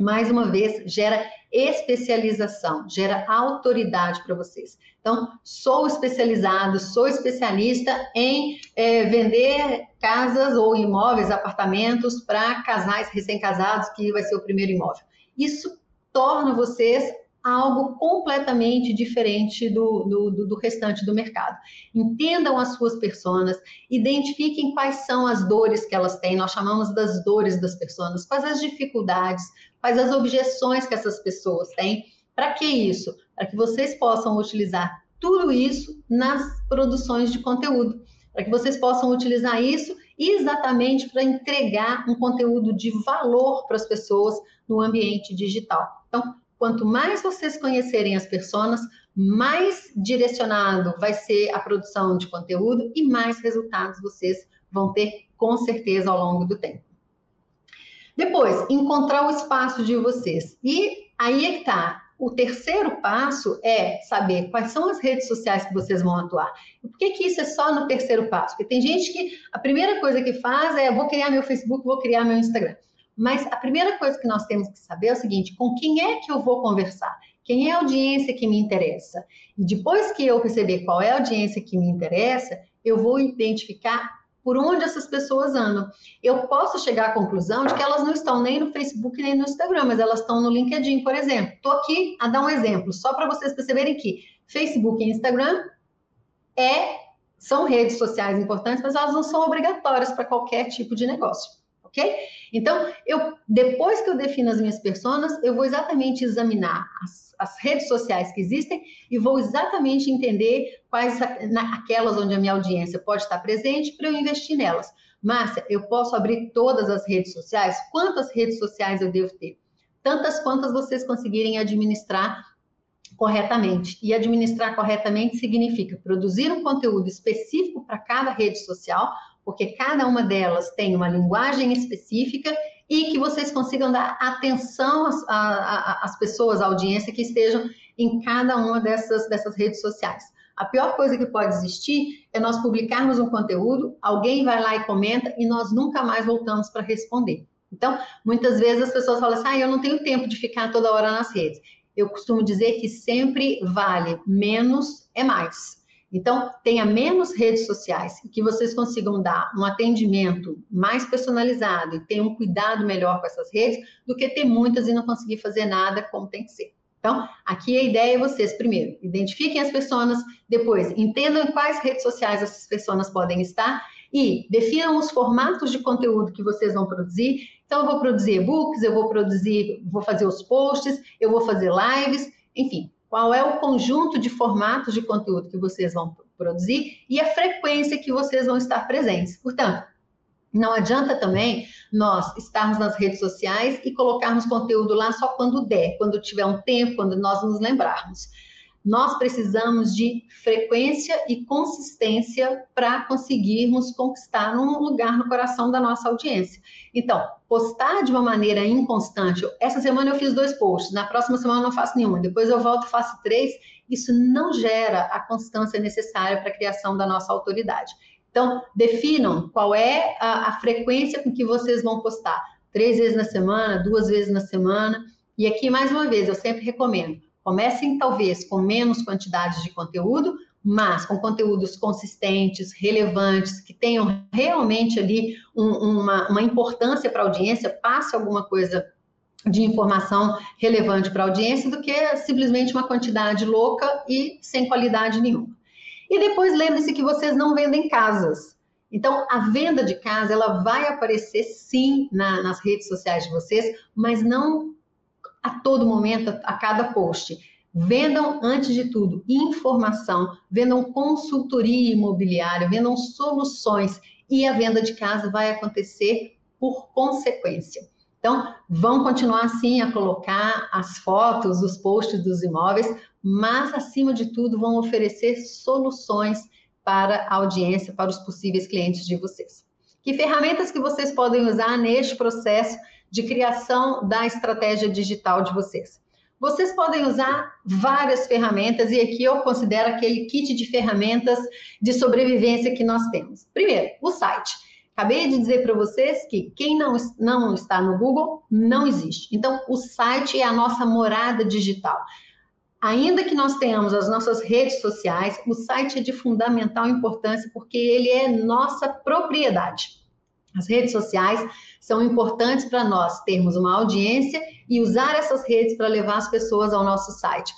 mais uma vez, gera especialização, gera autoridade para vocês. Então, sou especializado, sou especialista em é, vender casas ou imóveis, apartamentos para casais recém-casados, que vai ser o primeiro imóvel. Isso torna vocês algo completamente diferente do, do, do, restante do mercado. Entendam as suas personas, identifiquem quais são as dores que elas têm, nós chamamos das dores das pessoas, quais as dificuldades, quais as objeções que essas pessoas têm. Para que isso? Para que vocês possam utilizar tudo isso nas produções de conteúdo, para que vocês possam utilizar isso exatamente para entregar um conteúdo de valor para as pessoas no ambiente digital. Então, quanto mais vocês conhecerem as pessoas, mais direcionado vai ser a produção de conteúdo e mais resultados vocês vão ter com certeza ao longo do tempo. Depois, encontrar o espaço de vocês. E aí é que tá. O terceiro passo é saber quais são as redes sociais que vocês vão atuar. Por que, que isso é só no terceiro passo? Porque tem gente que a primeira coisa que faz é vou criar meu Facebook, vou criar meu Instagram. Mas a primeira coisa que nós temos que saber é o seguinte: com quem é que eu vou conversar? Quem é a audiência que me interessa? E depois que eu perceber qual é a audiência que me interessa, eu vou identificar por onde essas pessoas andam. Eu posso chegar à conclusão de que elas não estão nem no Facebook nem no Instagram, mas elas estão no LinkedIn, por exemplo. Estou aqui a dar um exemplo, só para vocês perceberem que Facebook e Instagram é, são redes sociais importantes, mas elas não são obrigatórias para qualquer tipo de negócio. Ok? Então, eu, depois que eu defino as minhas personas, eu vou exatamente examinar as as redes sociais que existem e vou exatamente entender quais aquelas onde a minha audiência pode estar presente para eu investir nelas. Márcia, eu posso abrir todas as redes sociais? Quantas redes sociais eu devo ter? Tantas quantas vocês conseguirem administrar corretamente. E administrar corretamente significa produzir um conteúdo específico para cada rede social, porque cada uma delas tem uma linguagem específica e que vocês consigam dar atenção às, às pessoas, à audiência que estejam em cada uma dessas, dessas redes sociais. A pior coisa que pode existir é nós publicarmos um conteúdo, alguém vai lá e comenta e nós nunca mais voltamos para responder. Então, muitas vezes as pessoas falam assim: ah, eu não tenho tempo de ficar toda hora nas redes. Eu costumo dizer que sempre vale menos é mais. Então, tenha menos redes sociais que vocês consigam dar um atendimento mais personalizado e tenham um cuidado melhor com essas redes do que ter muitas e não conseguir fazer nada como tem que ser. Então, aqui a ideia é vocês, primeiro, identifiquem as pessoas, depois, entendam em quais redes sociais essas pessoas podem estar e definam os formatos de conteúdo que vocês vão produzir. Então, eu vou produzir e-books, eu vou produzir, vou fazer os posts, eu vou fazer lives, enfim, qual é o conjunto de formatos de conteúdo que vocês vão produzir e a frequência que vocês vão estar presentes. Portanto, não adianta também nós estarmos nas redes sociais e colocarmos conteúdo lá só quando der, quando tiver um tempo, quando nós nos lembrarmos nós precisamos de frequência e consistência para conseguirmos conquistar um lugar no coração da nossa audiência. Então, postar de uma maneira inconstante. Essa semana eu fiz dois posts, na próxima semana eu não faço nenhuma, depois eu volto faço três. Isso não gera a constância necessária para a criação da nossa autoridade. Então, definam qual é a, a frequência com que vocês vão postar. Três vezes na semana, duas vezes na semana. E aqui, mais uma vez, eu sempre recomendo Comecem talvez com menos quantidade de conteúdo, mas com conteúdos consistentes, relevantes, que tenham realmente ali um, uma, uma importância para a audiência, passe alguma coisa de informação relevante para a audiência do que simplesmente uma quantidade louca e sem qualidade nenhuma. E depois lembre-se que vocês não vendem casas. Então, a venda de casa ela vai aparecer sim na, nas redes sociais de vocês, mas não a todo momento, a cada post. Vendam, antes de tudo, informação, vendam consultoria imobiliária, vendam soluções e a venda de casa vai acontecer por consequência. Então, vão continuar assim a colocar as fotos, os posts dos imóveis, mas acima de tudo vão oferecer soluções para a audiência, para os possíveis clientes de vocês. Que ferramentas que vocês podem usar neste processo de criação da estratégia digital de vocês. vocês podem usar várias ferramentas, e aqui eu considero aquele kit de ferramentas de sobrevivência que nós temos. Primeiro, o site. Acabei de dizer para vocês que quem não, não está no Google não existe. Então, o site é a nossa morada digital. Ainda que nós tenhamos as nossas redes sociais, o site é de fundamental importância porque ele é nossa propriedade. As redes sociais são importantes para nós termos uma audiência e usar essas redes para levar as pessoas ao nosso site.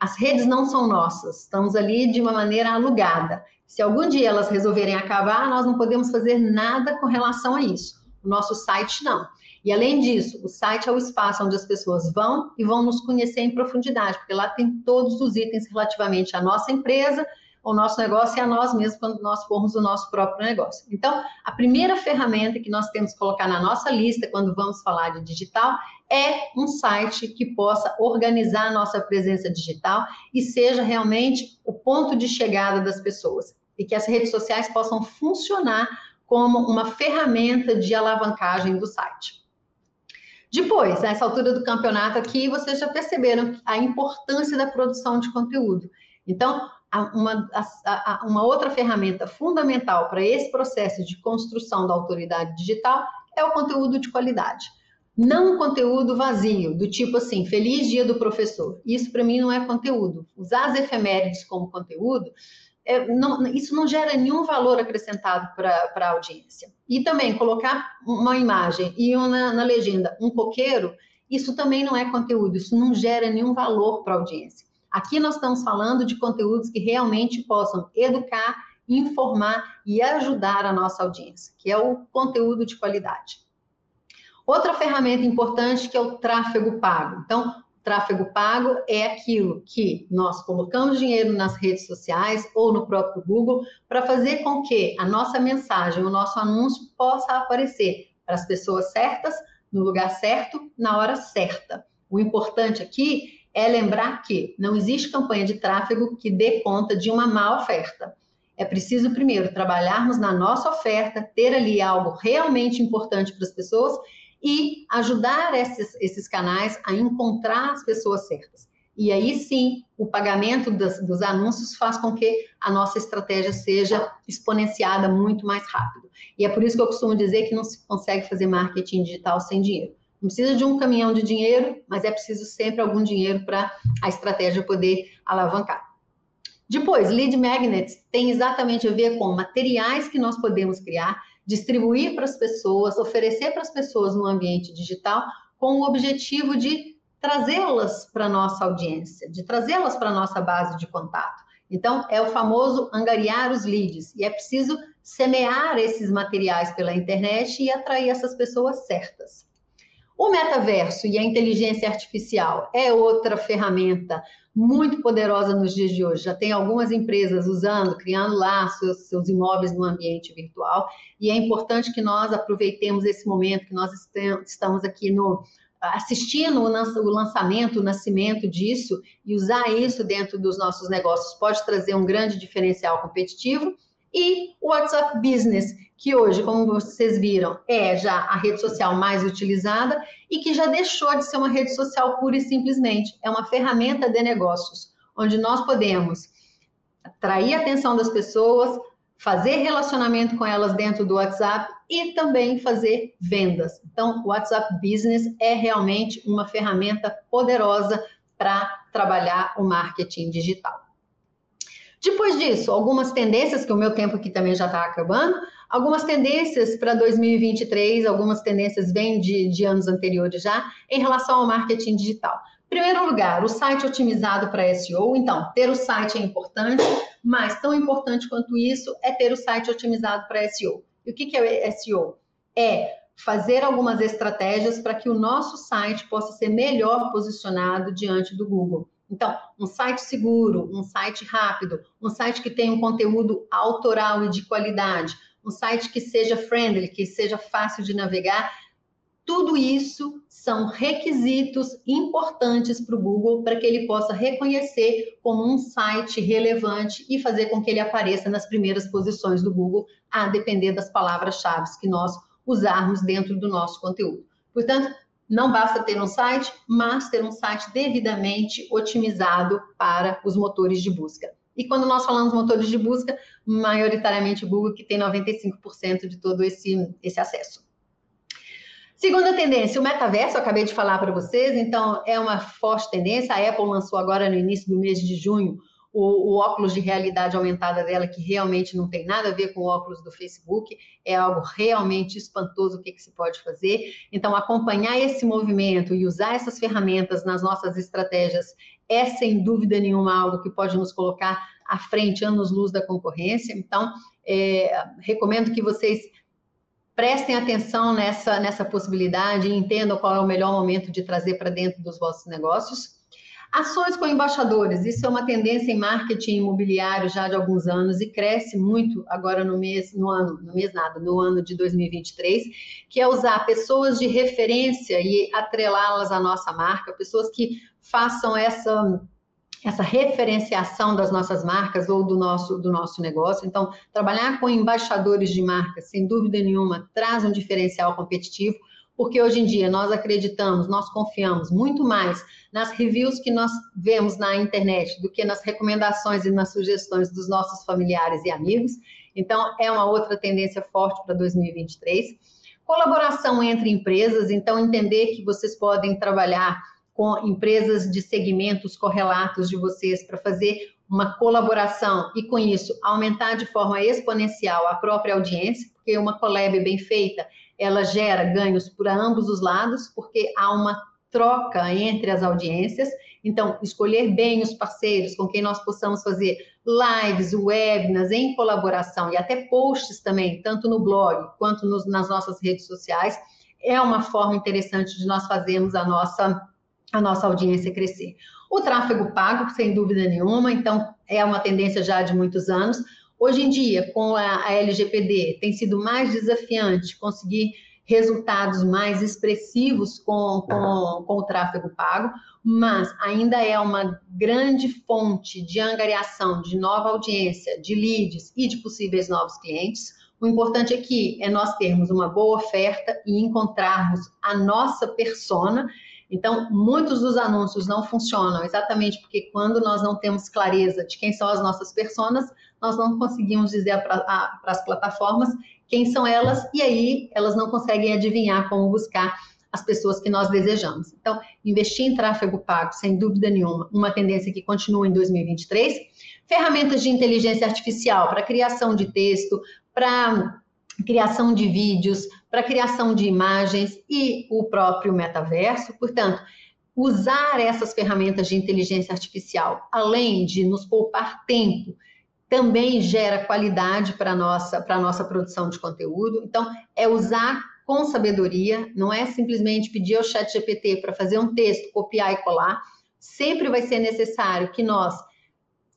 As redes não são nossas, estamos ali de uma maneira alugada. Se algum dia elas resolverem acabar, nós não podemos fazer nada com relação a isso. O nosso site não. E além disso, o site é o espaço onde as pessoas vão e vão nos conhecer em profundidade, porque lá tem todos os itens relativamente à nossa empresa, ao nosso negócio e a nós mesmos quando nós formos o nosso próprio negócio. Então, a primeira ferramenta que nós temos que colocar na nossa lista quando vamos falar de digital é um site que possa organizar a nossa presença digital e seja realmente o ponto de chegada das pessoas e que as redes sociais possam funcionar como uma ferramenta de alavancagem do site. Depois, nessa altura do campeonato aqui, vocês já perceberam a importância da produção de conteúdo. Então, uma, uma outra ferramenta fundamental para esse processo de construção da autoridade digital é o conteúdo de qualidade. Não um conteúdo vazio, do tipo assim, feliz dia do professor. Isso para mim não é conteúdo. Usar as efemérides como conteúdo é, não, isso não gera nenhum valor acrescentado para a audiência. E também colocar uma imagem e uma, na legenda um coqueiro, isso também não é conteúdo, isso não gera nenhum valor para a audiência. Aqui nós estamos falando de conteúdos que realmente possam educar, informar e ajudar a nossa audiência, que é o conteúdo de qualidade. Outra ferramenta importante que é o tráfego pago. Então, Tráfego pago é aquilo que nós colocamos dinheiro nas redes sociais ou no próprio Google para fazer com que a nossa mensagem, o nosso anúncio possa aparecer para as pessoas certas, no lugar certo, na hora certa. O importante aqui é lembrar que não existe campanha de tráfego que dê conta de uma má oferta. É preciso primeiro trabalharmos na nossa oferta, ter ali algo realmente importante para as pessoas e ajudar esses, esses canais a encontrar as pessoas certas. E aí sim, o pagamento dos, dos, anúncios faz com que a nossa estratégia seja exponenciada muito mais rápido. E é por isso que eu costumo dizer que não se consegue fazer marketing digital sem dinheiro. Não precisa de um caminhão de dinheiro, mas é preciso sempre algum dinheiro para a estratégia poder alavancar. Depois, lead magnets tem exatamente a ver com materiais que nós podemos criar distribuir para as pessoas, oferecer para as pessoas no ambiente digital, com o objetivo de trazê-las para a nossa audiência, de trazê-las para a nossa base de contato. Então, é o famoso angariar os leads, e é preciso semear esses materiais pela internet e atrair essas pessoas certas. O metaverso e a inteligência artificial é outra ferramenta muito poderosa nos dias de hoje. Já tem algumas empresas usando, criando lá seus, seus imóveis no ambiente virtual, e é importante que nós aproveitemos esse momento que nós estamos aqui no assistindo o lançamento, o nascimento disso e usar isso dentro dos nossos negócios pode trazer um grande diferencial competitivo. E o WhatsApp Business, que hoje, como vocês viram, é já a rede social mais utilizada e que já deixou de ser uma rede social pura e simplesmente. É uma ferramenta de negócios, onde nós podemos atrair a atenção das pessoas, fazer relacionamento com elas dentro do WhatsApp e também fazer vendas. Então, o WhatsApp Business é realmente uma ferramenta poderosa para trabalhar o marketing digital. Depois disso, algumas tendências, que o meu tempo aqui também já está acabando, algumas tendências para 2023, algumas tendências vêm de, de anos anteriores já, em relação ao marketing digital. Primeiro lugar, o site otimizado para SEO. Então, ter o site é importante, mas tão importante quanto isso é ter o site otimizado para SEO. E o que, que é SEO? É fazer algumas estratégias para que o nosso site possa ser melhor posicionado diante do Google. Então, um site seguro, um site rápido, um site que tenha um conteúdo autoral e de qualidade, um site que seja friendly, que seja fácil de navegar, tudo isso são requisitos importantes para o Google para que ele possa reconhecer como um site relevante e fazer com que ele apareça nas primeiras posições do Google, a depender das palavras-chave que nós usarmos dentro do nosso conteúdo. Portanto, não basta ter um site, mas ter um site devidamente otimizado para os motores de busca. E quando nós falamos motores de busca, maioritariamente o Google, que tem 95% de todo esse, esse acesso. Segunda tendência, o metaverso, eu acabei de falar para vocês, então é uma forte tendência. A Apple lançou agora no início do mês de junho o, o, óculos de realidade aumentada dela, que realmente não tem nada a ver com o óculos do Facebook, é algo realmente espantoso o que, que se pode fazer. Então, acompanhar esse movimento e usar essas ferramentas nas nossas estratégias é, sem dúvida nenhuma, algo que pode nos colocar à frente, anos-luz da concorrência. Então, é, recomendo que vocês prestem atenção nessa, nessa possibilidade e entendam qual é o melhor momento de trazer para dentro dos vossos negócios. Ações com embaixadores, isso é uma tendência em marketing imobiliário já de alguns anos e cresce muito agora no mês, no ano, no mês nada, no ano de 2023, que é usar pessoas de referência e atrelá-las à nossa marca, pessoas que façam essa essa referenciação das nossas marcas ou do nosso, do nosso negócio. Então, trabalhar com embaixadores de marca, sem dúvida nenhuma, traz um diferencial competitivo porque hoje em dia nós acreditamos, nós confiamos muito mais nas reviews que nós vemos na internet do que nas recomendações e nas sugestões dos nossos familiares e amigos. Então, é uma outra tendência forte para 2023. Colaboração entre empresas, então, entender que vocês podem trabalhar com empresas de segmentos correlatos de vocês para fazer uma colaboração e, com isso, aumentar de forma exponencial a própria audiência, porque uma collab bem feita ela gera ganhos para ambos os lados, porque há uma troca entre as audiências. Então, escolher bem os parceiros com quem nós possamos fazer lives, webinars em colaboração e até posts também, tanto no blog quanto nos, nas nossas redes sociais, é uma forma interessante de nós fazermos a nossa, a nossa audiência crescer. O tráfego pago, sem dúvida nenhuma, então é uma tendência já de muitos anos. Hoje em dia, com a, LGPD, tem sido mais desafiante conseguir resultados mais expressivos com, com, com, o tráfego pago, mas ainda é uma grande fonte de angariação de nova audiência, de leads e de possíveis novos clientes. O importante aqui é nós termos uma boa oferta e encontrarmos a nossa persona então, muitos dos anúncios não funcionam exatamente porque quando nós não temos clareza de quem são as nossas personas, nós não conseguimos dizer para as plataformas quem são elas e aí elas não conseguem adivinhar como buscar as pessoas que nós desejamos. Então, investir em tráfego pago, sem dúvida nenhuma, uma tendência que continua em 2023. Ferramentas de inteligência artificial para criação de texto, para criação de vídeos, para criação de imagens e o próprio metaverso. Portanto, usar essas ferramentas de inteligência artificial, além de nos poupar tempo, também gera qualidade para a nossa, nossa produção de conteúdo. Então, é usar com sabedoria, não é simplesmente pedir ao chat GPT para fazer um texto, copiar e colar. Sempre vai ser necessário que nós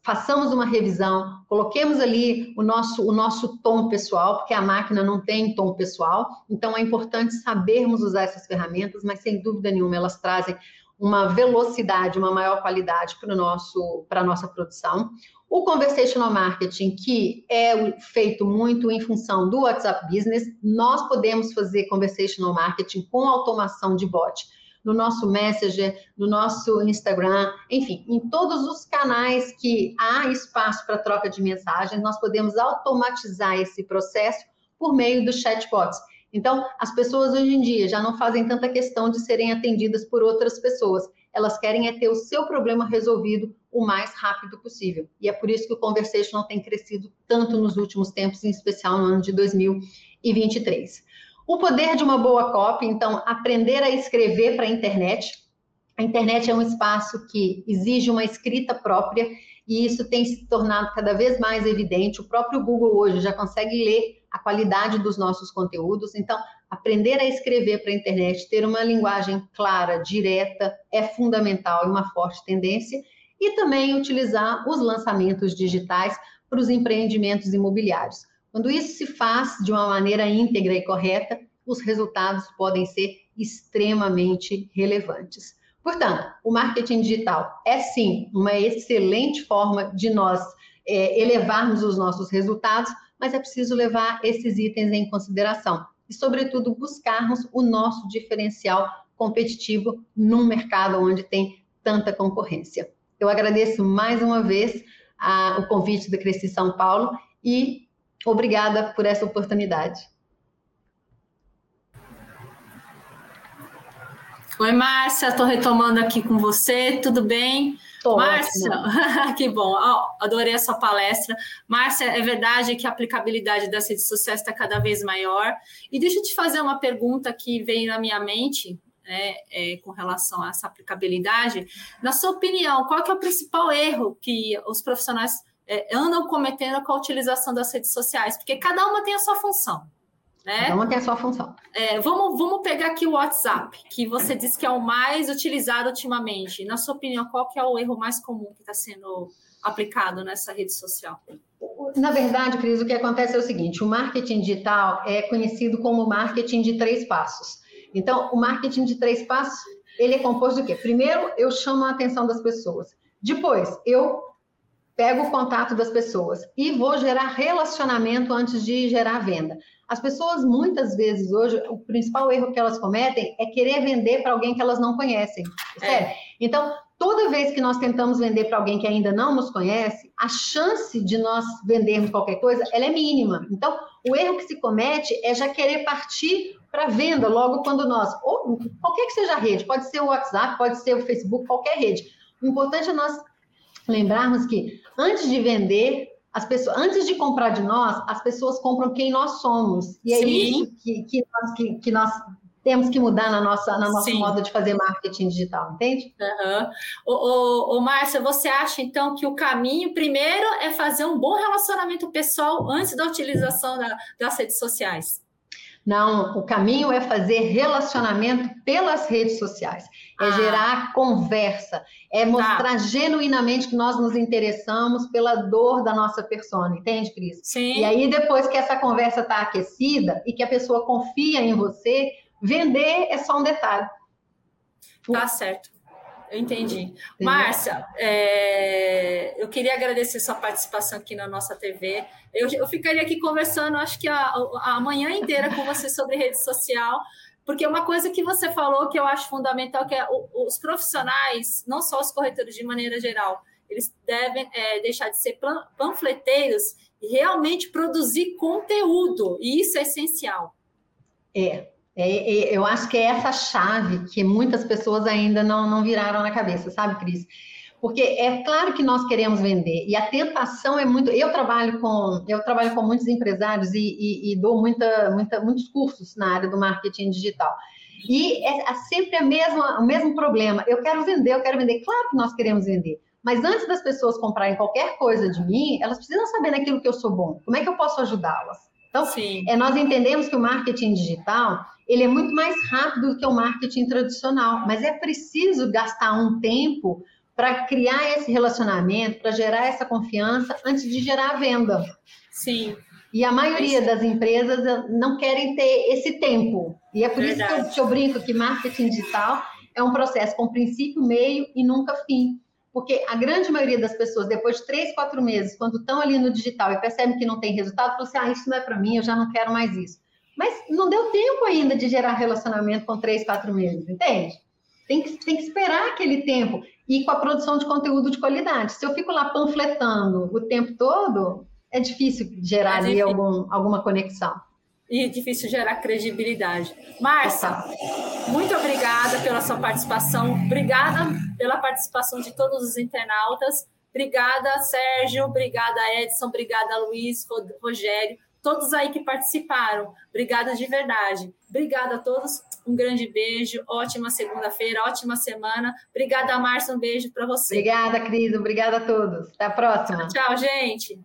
façamos uma revisão, coloquemos ali o nosso, o nosso tom pessoal, porque a máquina não tem tom pessoal, então é importante sabermos usar essas ferramentas, mas sem dúvida nenhuma elas trazem uma velocidade, uma maior qualidade para nosso para a nossa produção. O conversational marketing, que é feito muito em função do WhatsApp Business, nós podemos fazer conversational marketing com automação de bot no nosso Messenger, no nosso Instagram, enfim, em todos os canais que há espaço para troca de mensagens, nós podemos automatizar esse processo por meio dos chatbots. Então, as pessoas hoje em dia já não fazem tanta questão de serem atendidas por outras pessoas. Elas querem é ter o seu problema resolvido o mais rápido possível. E é por isso que o Conversation tem crescido tanto nos últimos tempos, em especial no ano de 2023. O poder de uma boa copy, então, aprender a escrever para a internet. A internet é um espaço que exige uma escrita própria e isso tem se tornado cada vez mais evidente. O próprio Google hoje já consegue ler a qualidade dos nossos conteúdos. Então, aprender a escrever para a internet, ter uma linguagem clara, direta, é fundamental e uma forte tendência. E também utilizar os lançamentos digitais para os empreendimentos imobiliários. Quando isso se faz de uma maneira íntegra e correta, os resultados podem ser extremamente relevantes. Portanto, o marketing digital é sim uma excelente forma de nós é, elevarmos os nossos resultados, mas é preciso levar esses itens em consideração e, sobretudo, buscarmos o nosso diferencial competitivo num mercado onde tem tanta concorrência. Eu agradeço mais uma vez a, o convite da Cresci São Paulo e obrigada por essa oportunidade. Oi, Márcia, estou retomando aqui com você, tudo bem? Tô Márcia, que bom, adorei a sua palestra. Márcia, é verdade que a aplicabilidade das redes sociais está cada vez maior. E deixa eu te fazer uma pergunta que veio na minha mente, né, é, com relação a essa aplicabilidade. Na sua opinião, qual é o principal erro que os profissionais é, andam cometendo com a utilização das redes sociais? Porque cada uma tem a sua função. Né? Cada uma tem a sua função. É, vamos, vamos pegar aqui o WhatsApp, que você disse que é o mais utilizado ultimamente. Na sua opinião, qual que é o erro mais comum que está sendo aplicado nessa rede social? Na verdade, Cris, o que acontece é o seguinte: o marketing digital é conhecido como marketing de três passos. Então, o marketing de três passos ele é composto do quê? Primeiro, eu chamo a atenção das pessoas. Depois, eu pego o contato das pessoas e vou gerar relacionamento antes de gerar venda. As pessoas, muitas vezes, hoje, o principal erro que elas cometem é querer vender para alguém que elas não conhecem. É. Então, toda vez que nós tentamos vender para alguém que ainda não nos conhece, a chance de nós vendermos qualquer coisa, ela é mínima. Então, o erro que se comete é já querer partir para venda logo quando nós, ou qualquer que seja a rede, pode ser o WhatsApp, pode ser o Facebook, qualquer rede. O importante é nós lembrarmos que antes de vender, as pessoas, antes de comprar de nós, as pessoas compram quem nós somos. E é isso que, que, nós, que, que nós temos que mudar na nossa, na nossa modo de fazer marketing digital, entende? Uhum. Ô, ô, ô, Márcia, você acha então que o caminho primeiro é fazer um bom relacionamento pessoal antes da utilização da, das redes sociais? Não, o caminho é fazer relacionamento pelas redes sociais, é ah. gerar conversa, é mostrar tá. genuinamente que nós nos interessamos pela dor da nossa persona, entende, Cris? Sim. E aí, depois que essa conversa está aquecida e que a pessoa confia em você, vender é só um detalhe. Tá certo. Eu entendi. Márcia, é, eu queria agradecer sua participação aqui na nossa TV. Eu, eu ficaria aqui conversando, acho que a, a manhã inteira com você sobre rede social, porque uma coisa que você falou que eu acho fundamental que é os profissionais, não só os corretores de maneira geral, eles devem é, deixar de ser panfleteiros e realmente produzir conteúdo, e isso é essencial. É, é, é, eu acho que é essa chave que muitas pessoas ainda não, não viraram na cabeça, sabe, Cris? Porque é claro que nós queremos vender e a tentação é muito. Eu trabalho com eu trabalho com muitos empresários e, e, e dou muita, muita, muitos cursos na área do marketing digital. E é, é sempre a mesma, o mesmo problema. Eu quero vender, eu quero vender. Claro que nós queremos vender. Mas antes das pessoas comprarem qualquer coisa de mim, elas precisam saber naquilo que eu sou bom. Como é que eu posso ajudá-las? Então, Sim. É, nós entendemos que o marketing digital ele é muito mais rápido do que o marketing tradicional, mas é preciso gastar um tempo para criar esse relacionamento, para gerar essa confiança antes de gerar a venda. Sim. E a maioria das empresas eh, não querem ter esse tempo. E é por Verdade. isso que eu, que eu brinco que marketing digital é um processo com princípio, meio e nunca fim. Porque a grande maioria das pessoas, depois de três, quatro meses, quando estão ali no digital e percebem que não tem resultado, falam assim: ah, isso não é para mim, eu já não quero mais isso. Mas não deu tempo ainda de gerar relacionamento com três, quatro meses, entende? Tem que, tem que esperar aquele tempo. E com a produção de conteúdo de qualidade. Se eu fico lá panfletando o tempo todo, é difícil gerar é ali algum, alguma conexão. E é difícil gerar credibilidade. Márcia, muito obrigada pela sua participação. Obrigada pela participação de todos os internautas. Obrigada, Sérgio. Obrigada, Edson. Obrigada, Luiz, Rogério todos aí que participaram. Obrigada de verdade. Obrigada a todos. Um grande beijo. Ótima segunda-feira, ótima semana. Obrigada, Márcia. Um beijo para você. Obrigada, Cris. Obrigada a todos. Até a próxima. Tchau, tchau gente.